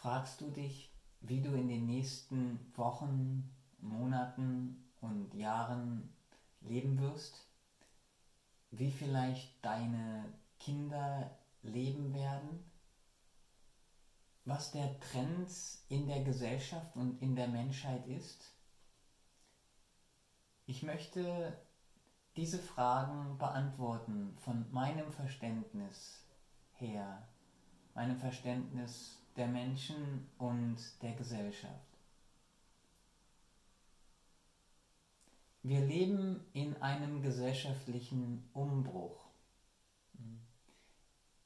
Fragst du dich, wie du in den nächsten Wochen, Monaten und Jahren leben wirst? Wie vielleicht deine Kinder leben werden? Was der Trend in der Gesellschaft und in der Menschheit ist? Ich möchte diese Fragen beantworten von meinem Verständnis her, meinem Verständnis der Menschen und der Gesellschaft. Wir leben in einem gesellschaftlichen Umbruch.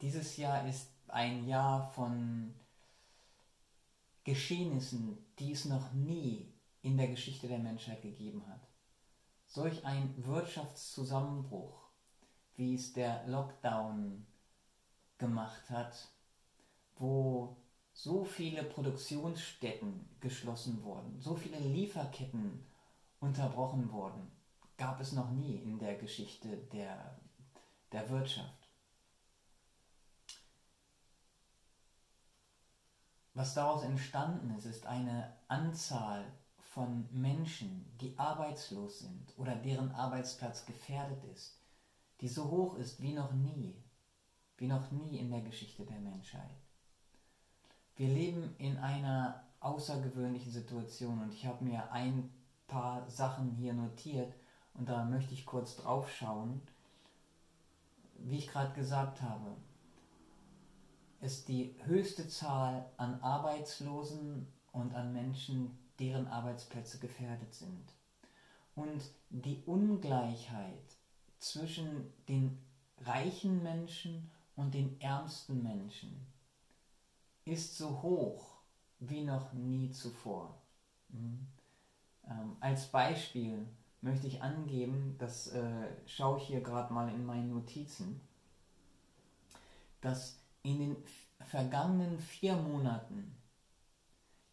Dieses Jahr ist ein Jahr von Geschehnissen, die es noch nie in der Geschichte der Menschheit gegeben hat. Solch ein Wirtschaftszusammenbruch, wie es der Lockdown gemacht hat, wo so viele Produktionsstätten geschlossen wurden, so viele Lieferketten unterbrochen wurden, gab es noch nie in der Geschichte der, der Wirtschaft. Was daraus entstanden ist, ist eine Anzahl von Menschen, die arbeitslos sind oder deren Arbeitsplatz gefährdet ist, die so hoch ist wie noch nie, wie noch nie in der Geschichte der Menschheit. Wir leben in einer außergewöhnlichen Situation und ich habe mir ein paar Sachen hier notiert und da möchte ich kurz drauf schauen. Wie ich gerade gesagt habe, ist die höchste Zahl an Arbeitslosen und an Menschen, deren Arbeitsplätze gefährdet sind. Und die Ungleichheit zwischen den reichen Menschen und den ärmsten Menschen ist so hoch wie noch nie zuvor. Mhm. Ähm, als Beispiel möchte ich angeben, das äh, schaue ich hier gerade mal in meinen Notizen, dass in den vergangenen vier Monaten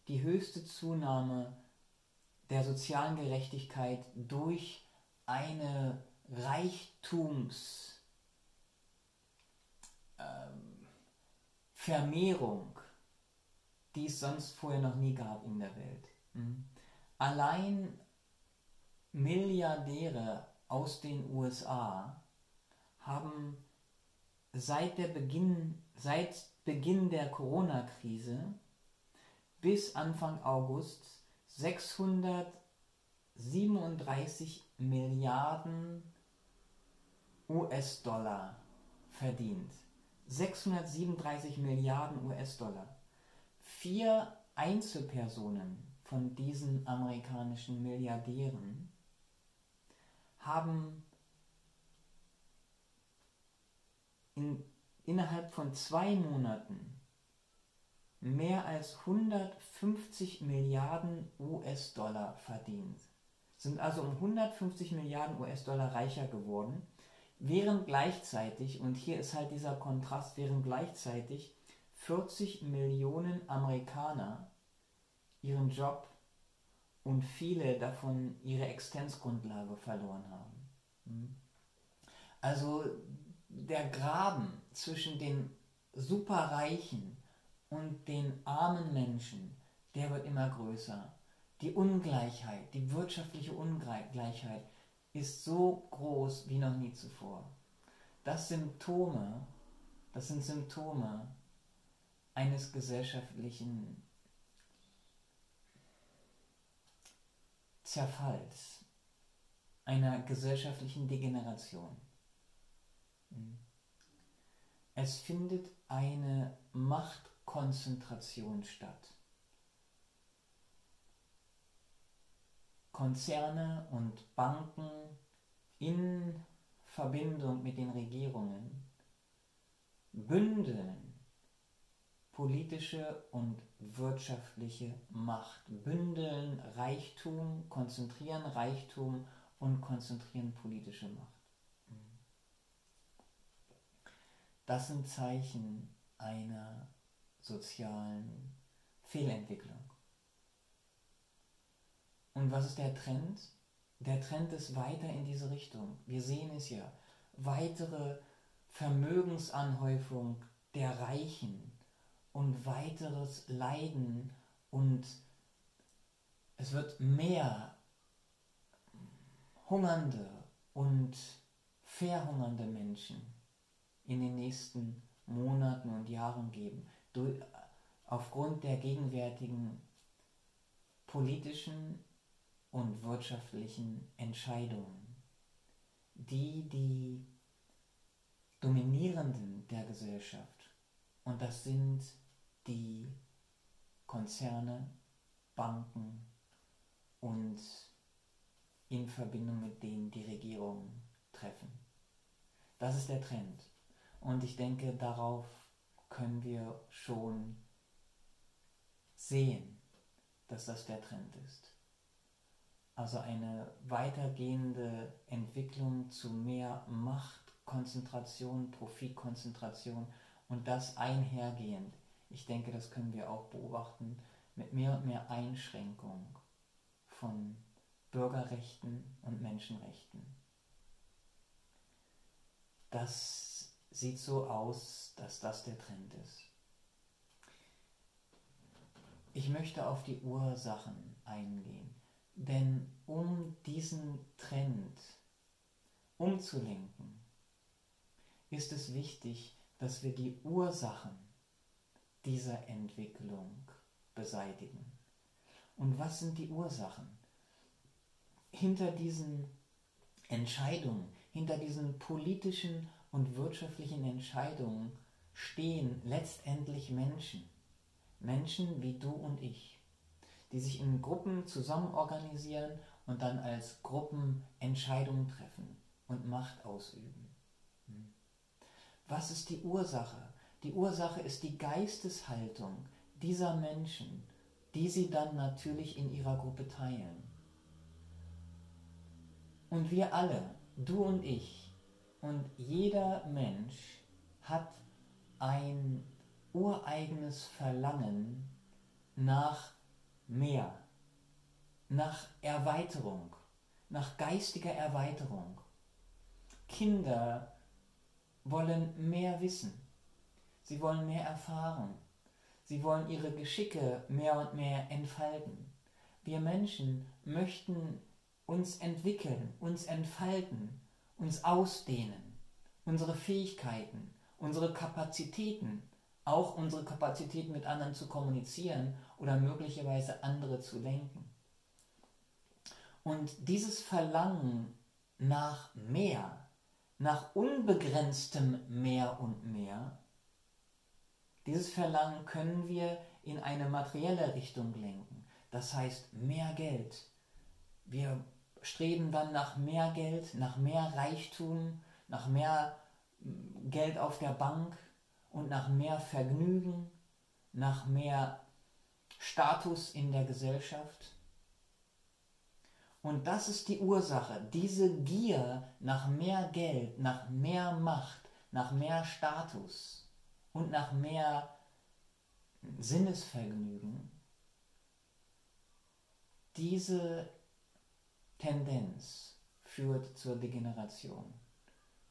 die höchste Zunahme der sozialen Gerechtigkeit durch eine Reichtumsvermehrung, ähm, die es sonst vorher noch nie gab in der Welt. Mhm. Allein Milliardäre aus den USA haben seit, der Beginn, seit Beginn der Corona-Krise bis Anfang August 637 Milliarden US-Dollar verdient. 637 Milliarden US-Dollar. Vier Einzelpersonen von diesen amerikanischen Milliardären haben in, innerhalb von zwei Monaten mehr als 150 Milliarden US-Dollar verdient, sind also um 150 Milliarden US-Dollar reicher geworden, während gleichzeitig, und hier ist halt dieser Kontrast, während gleichzeitig 40 Millionen Amerikaner ihren Job und viele davon ihre Existenzgrundlage verloren haben. Hm? Also der Graben zwischen den Superreichen und den armen Menschen, der wird immer größer. Die Ungleichheit, die wirtschaftliche Ungleichheit ist so groß wie noch nie zuvor. Das Symptome, das sind Symptome eines gesellschaftlichen Zerfalls, einer gesellschaftlichen Degeneration. Es findet eine Machtkonzentration statt. Konzerne und Banken in Verbindung mit den Regierungen bündeln politische und wirtschaftliche Macht, bündeln Reichtum, konzentrieren Reichtum und konzentrieren politische Macht. Das sind Zeichen einer sozialen Fehlentwicklung. Und was ist der Trend? Der Trend ist weiter in diese Richtung. Wir sehen es ja. Weitere Vermögensanhäufung der Reichen und weiteres Leiden und es wird mehr hungernde und verhungernde Menschen in den nächsten Monaten und Jahren geben, durch, aufgrund der gegenwärtigen politischen und wirtschaftlichen Entscheidungen, die die Dominierenden der Gesellschaft, und das sind die Konzerne, Banken und in Verbindung mit denen die Regierungen treffen. Das ist der Trend. Und ich denke, darauf können wir schon sehen, dass das der Trend ist. Also eine weitergehende Entwicklung zu mehr Machtkonzentration, Profitkonzentration und das einhergehend. Ich denke, das können wir auch beobachten mit mehr und mehr Einschränkung von Bürgerrechten und Menschenrechten. Das sieht so aus, dass das der Trend ist. Ich möchte auf die Ursachen eingehen, denn um diesen Trend umzulenken, ist es wichtig, dass wir die Ursachen dieser Entwicklung beseitigen. Und was sind die Ursachen? Hinter diesen Entscheidungen, hinter diesen politischen und wirtschaftlichen Entscheidungen stehen letztendlich Menschen. Menschen wie du und ich, die sich in Gruppen zusammen organisieren und dann als Gruppen Entscheidungen treffen und Macht ausüben. Hm. Was ist die Ursache? Die Ursache ist die Geisteshaltung dieser Menschen, die sie dann natürlich in ihrer Gruppe teilen. Und wir alle, du und ich und jeder Mensch hat ein ureigenes Verlangen nach mehr, nach Erweiterung, nach geistiger Erweiterung. Kinder wollen mehr wissen, sie wollen mehr erfahren, sie wollen ihre Geschicke mehr und mehr entfalten. Wir Menschen möchten uns entwickeln, uns entfalten, uns ausdehnen, unsere Fähigkeiten, unsere Kapazitäten auch unsere Kapazität mit anderen zu kommunizieren oder möglicherweise andere zu lenken. Und dieses Verlangen nach mehr, nach unbegrenztem mehr und mehr, dieses Verlangen können wir in eine materielle Richtung lenken. Das heißt mehr Geld. Wir streben dann nach mehr Geld, nach mehr Reichtum, nach mehr Geld auf der Bank, und nach mehr Vergnügen, nach mehr Status in der Gesellschaft. Und das ist die Ursache, diese Gier nach mehr Geld, nach mehr Macht, nach mehr Status und nach mehr Sinnesvergnügen. Diese Tendenz führt zur Degeneration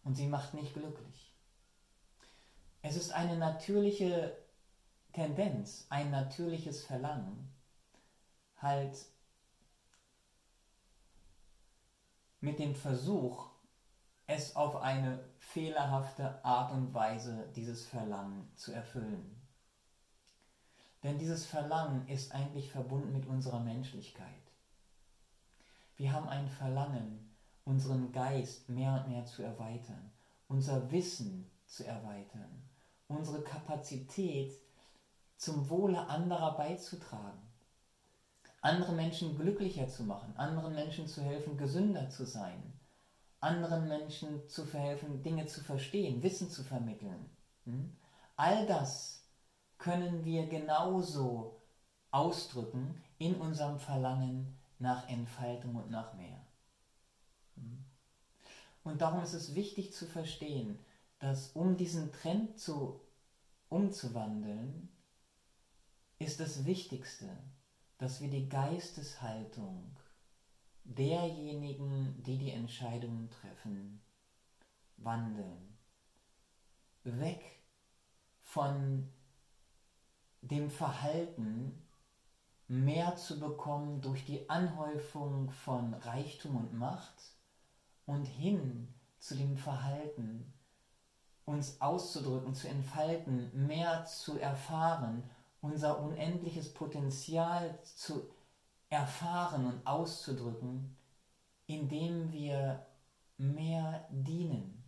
und sie macht nicht glücklich. Es ist eine natürliche Tendenz, ein natürliches Verlangen, halt mit dem Versuch, es auf eine fehlerhafte Art und Weise dieses Verlangen zu erfüllen. Denn dieses Verlangen ist eigentlich verbunden mit unserer Menschlichkeit. Wir haben ein Verlangen, unseren Geist mehr und mehr zu erweitern, unser Wissen zu erweitern, unsere Kapazität zum Wohle anderer beizutragen, andere Menschen glücklicher zu machen, anderen Menschen zu helfen, gesünder zu sein, anderen Menschen zu verhelfen, Dinge zu verstehen, Wissen zu vermitteln. Hm? All das können wir genauso ausdrücken in unserem Verlangen nach Entfaltung und nach mehr. Hm? Und darum ist es wichtig zu verstehen, dass um diesen Trend zu umzuwandeln, ist das Wichtigste, dass wir die Geisteshaltung derjenigen, die die Entscheidungen treffen, wandeln. Weg von dem Verhalten mehr zu bekommen durch die Anhäufung von Reichtum und Macht und hin zu dem Verhalten, uns auszudrücken, zu entfalten, mehr zu erfahren, unser unendliches Potenzial zu erfahren und auszudrücken, indem wir mehr dienen,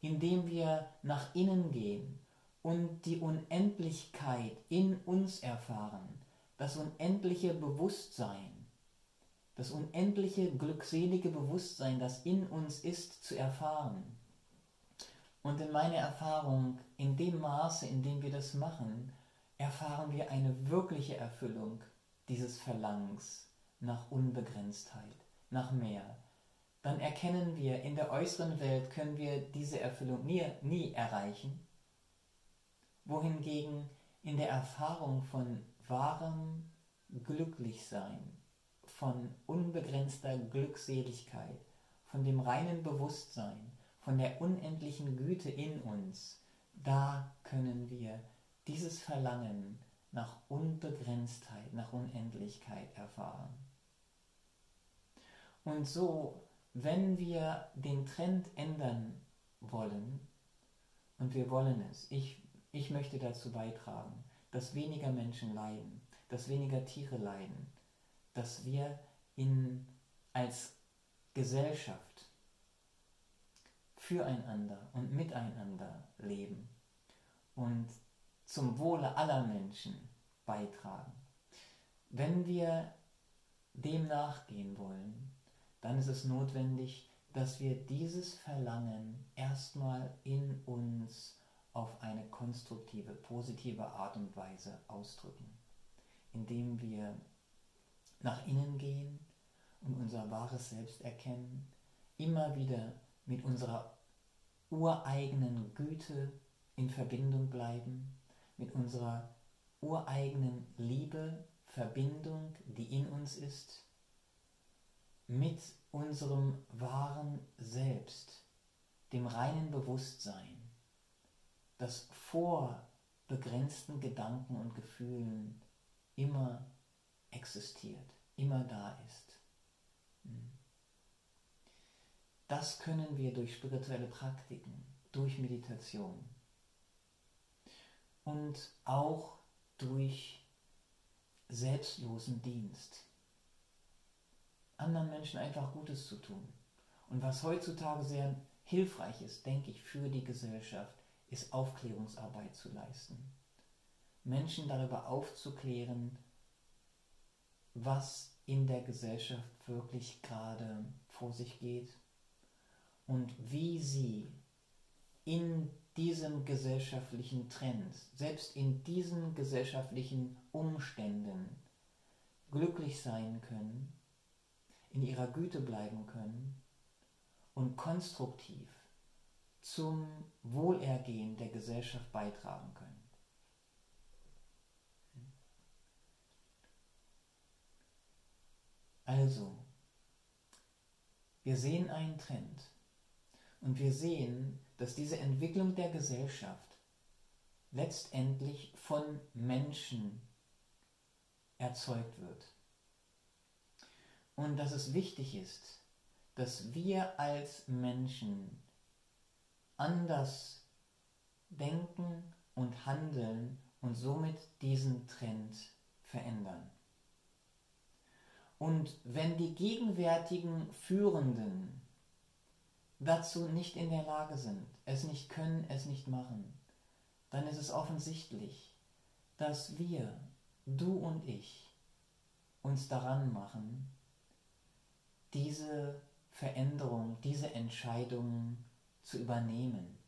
indem wir nach innen gehen und die Unendlichkeit in uns erfahren, das unendliche Bewusstsein, das unendliche glückselige Bewusstsein, das in uns ist, zu erfahren. Und in meiner Erfahrung, in dem Maße, in dem wir das machen, erfahren wir eine wirkliche Erfüllung dieses Verlangens nach Unbegrenztheit, nach mehr. Dann erkennen wir, in der äußeren Welt können wir diese Erfüllung nie, nie erreichen, wohingegen in der Erfahrung von wahrem Glücklichsein, von unbegrenzter Glückseligkeit, von dem reinen Bewusstsein, von der unendlichen Güte in uns, da können wir dieses Verlangen nach Unbegrenztheit, nach Unendlichkeit erfahren. Und so, wenn wir den Trend ändern wollen, und wir wollen es, ich, ich möchte dazu beitragen, dass weniger Menschen leiden, dass weniger Tiere leiden, dass wir in, als Gesellschaft füreinander und miteinander leben und zum Wohle aller Menschen beitragen. Wenn wir dem nachgehen wollen, dann ist es notwendig, dass wir dieses Verlangen erstmal in uns auf eine konstruktive, positive Art und Weise ausdrücken, indem wir nach innen gehen und unser wahres Selbst erkennen, immer wieder mit unserer ureigenen Güte in Verbindung bleiben, mit unserer ureigenen Liebe, Verbindung, die in uns ist, mit unserem wahren Selbst, dem reinen Bewusstsein, das vor begrenzten Gedanken und Gefühlen immer existiert, immer da ist. Hm. Das können wir durch spirituelle Praktiken, durch Meditation und auch durch selbstlosen Dienst. Anderen Menschen einfach Gutes zu tun. Und was heutzutage sehr hilfreich ist, denke ich, für die Gesellschaft, ist Aufklärungsarbeit zu leisten. Menschen darüber aufzuklären, was in der Gesellschaft wirklich gerade vor sich geht und wie sie in diesem gesellschaftlichen Trend, selbst in diesen gesellschaftlichen Umständen glücklich sein können, in ihrer Güte bleiben können und konstruktiv zum Wohlergehen der Gesellschaft beitragen können. Also, wir sehen einen Trend und wir sehen, dass diese Entwicklung der Gesellschaft letztendlich von Menschen erzeugt wird. Und dass es wichtig ist, dass wir als Menschen anders denken und handeln und somit diesen Trend verändern. Und wenn die gegenwärtigen Führenden dazu nicht in der Lage sind, es nicht können, es nicht machen, dann ist es offensichtlich, dass wir, du und ich, uns daran machen, diese Veränderung, diese Entscheidungen zu übernehmen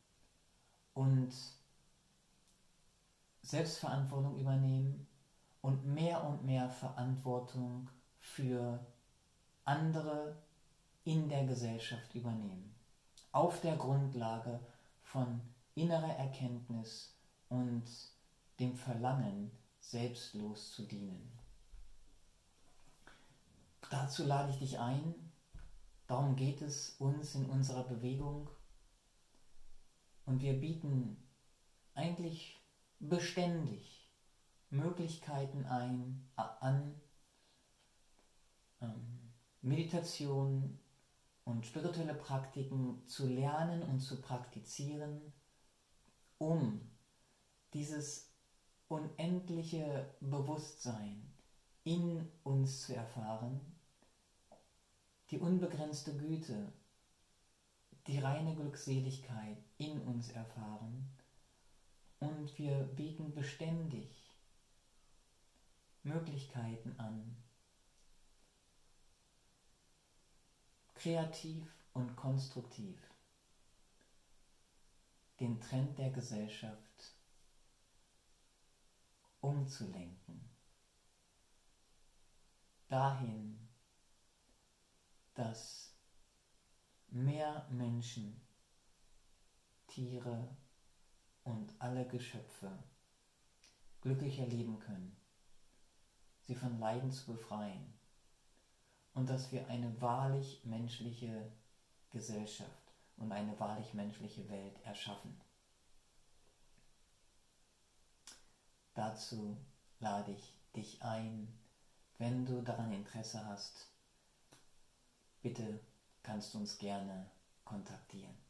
und Selbstverantwortung übernehmen und mehr und mehr Verantwortung für andere in der Gesellschaft übernehmen auf der Grundlage von innerer Erkenntnis und dem Verlangen, selbstlos zu dienen. Dazu lade ich dich ein, darum geht es uns in unserer Bewegung und wir bieten eigentlich beständig Möglichkeiten ein, an ähm, Meditation und spirituelle Praktiken zu lernen und zu praktizieren, um dieses unendliche Bewusstsein in uns zu erfahren, die unbegrenzte Güte, die reine Glückseligkeit in uns erfahren. Und wir bieten beständig Möglichkeiten an, kreativ und konstruktiv den Trend der Gesellschaft umzulenken. Dahin, dass mehr Menschen, Tiere und alle Geschöpfe glücklicher leben können, sie von Leiden zu befreien und dass wir eine wahrlich menschliche Gesellschaft und eine wahrlich menschliche Welt erschaffen. Dazu lade ich dich ein, wenn du daran Interesse hast, bitte kannst du uns gerne kontaktieren.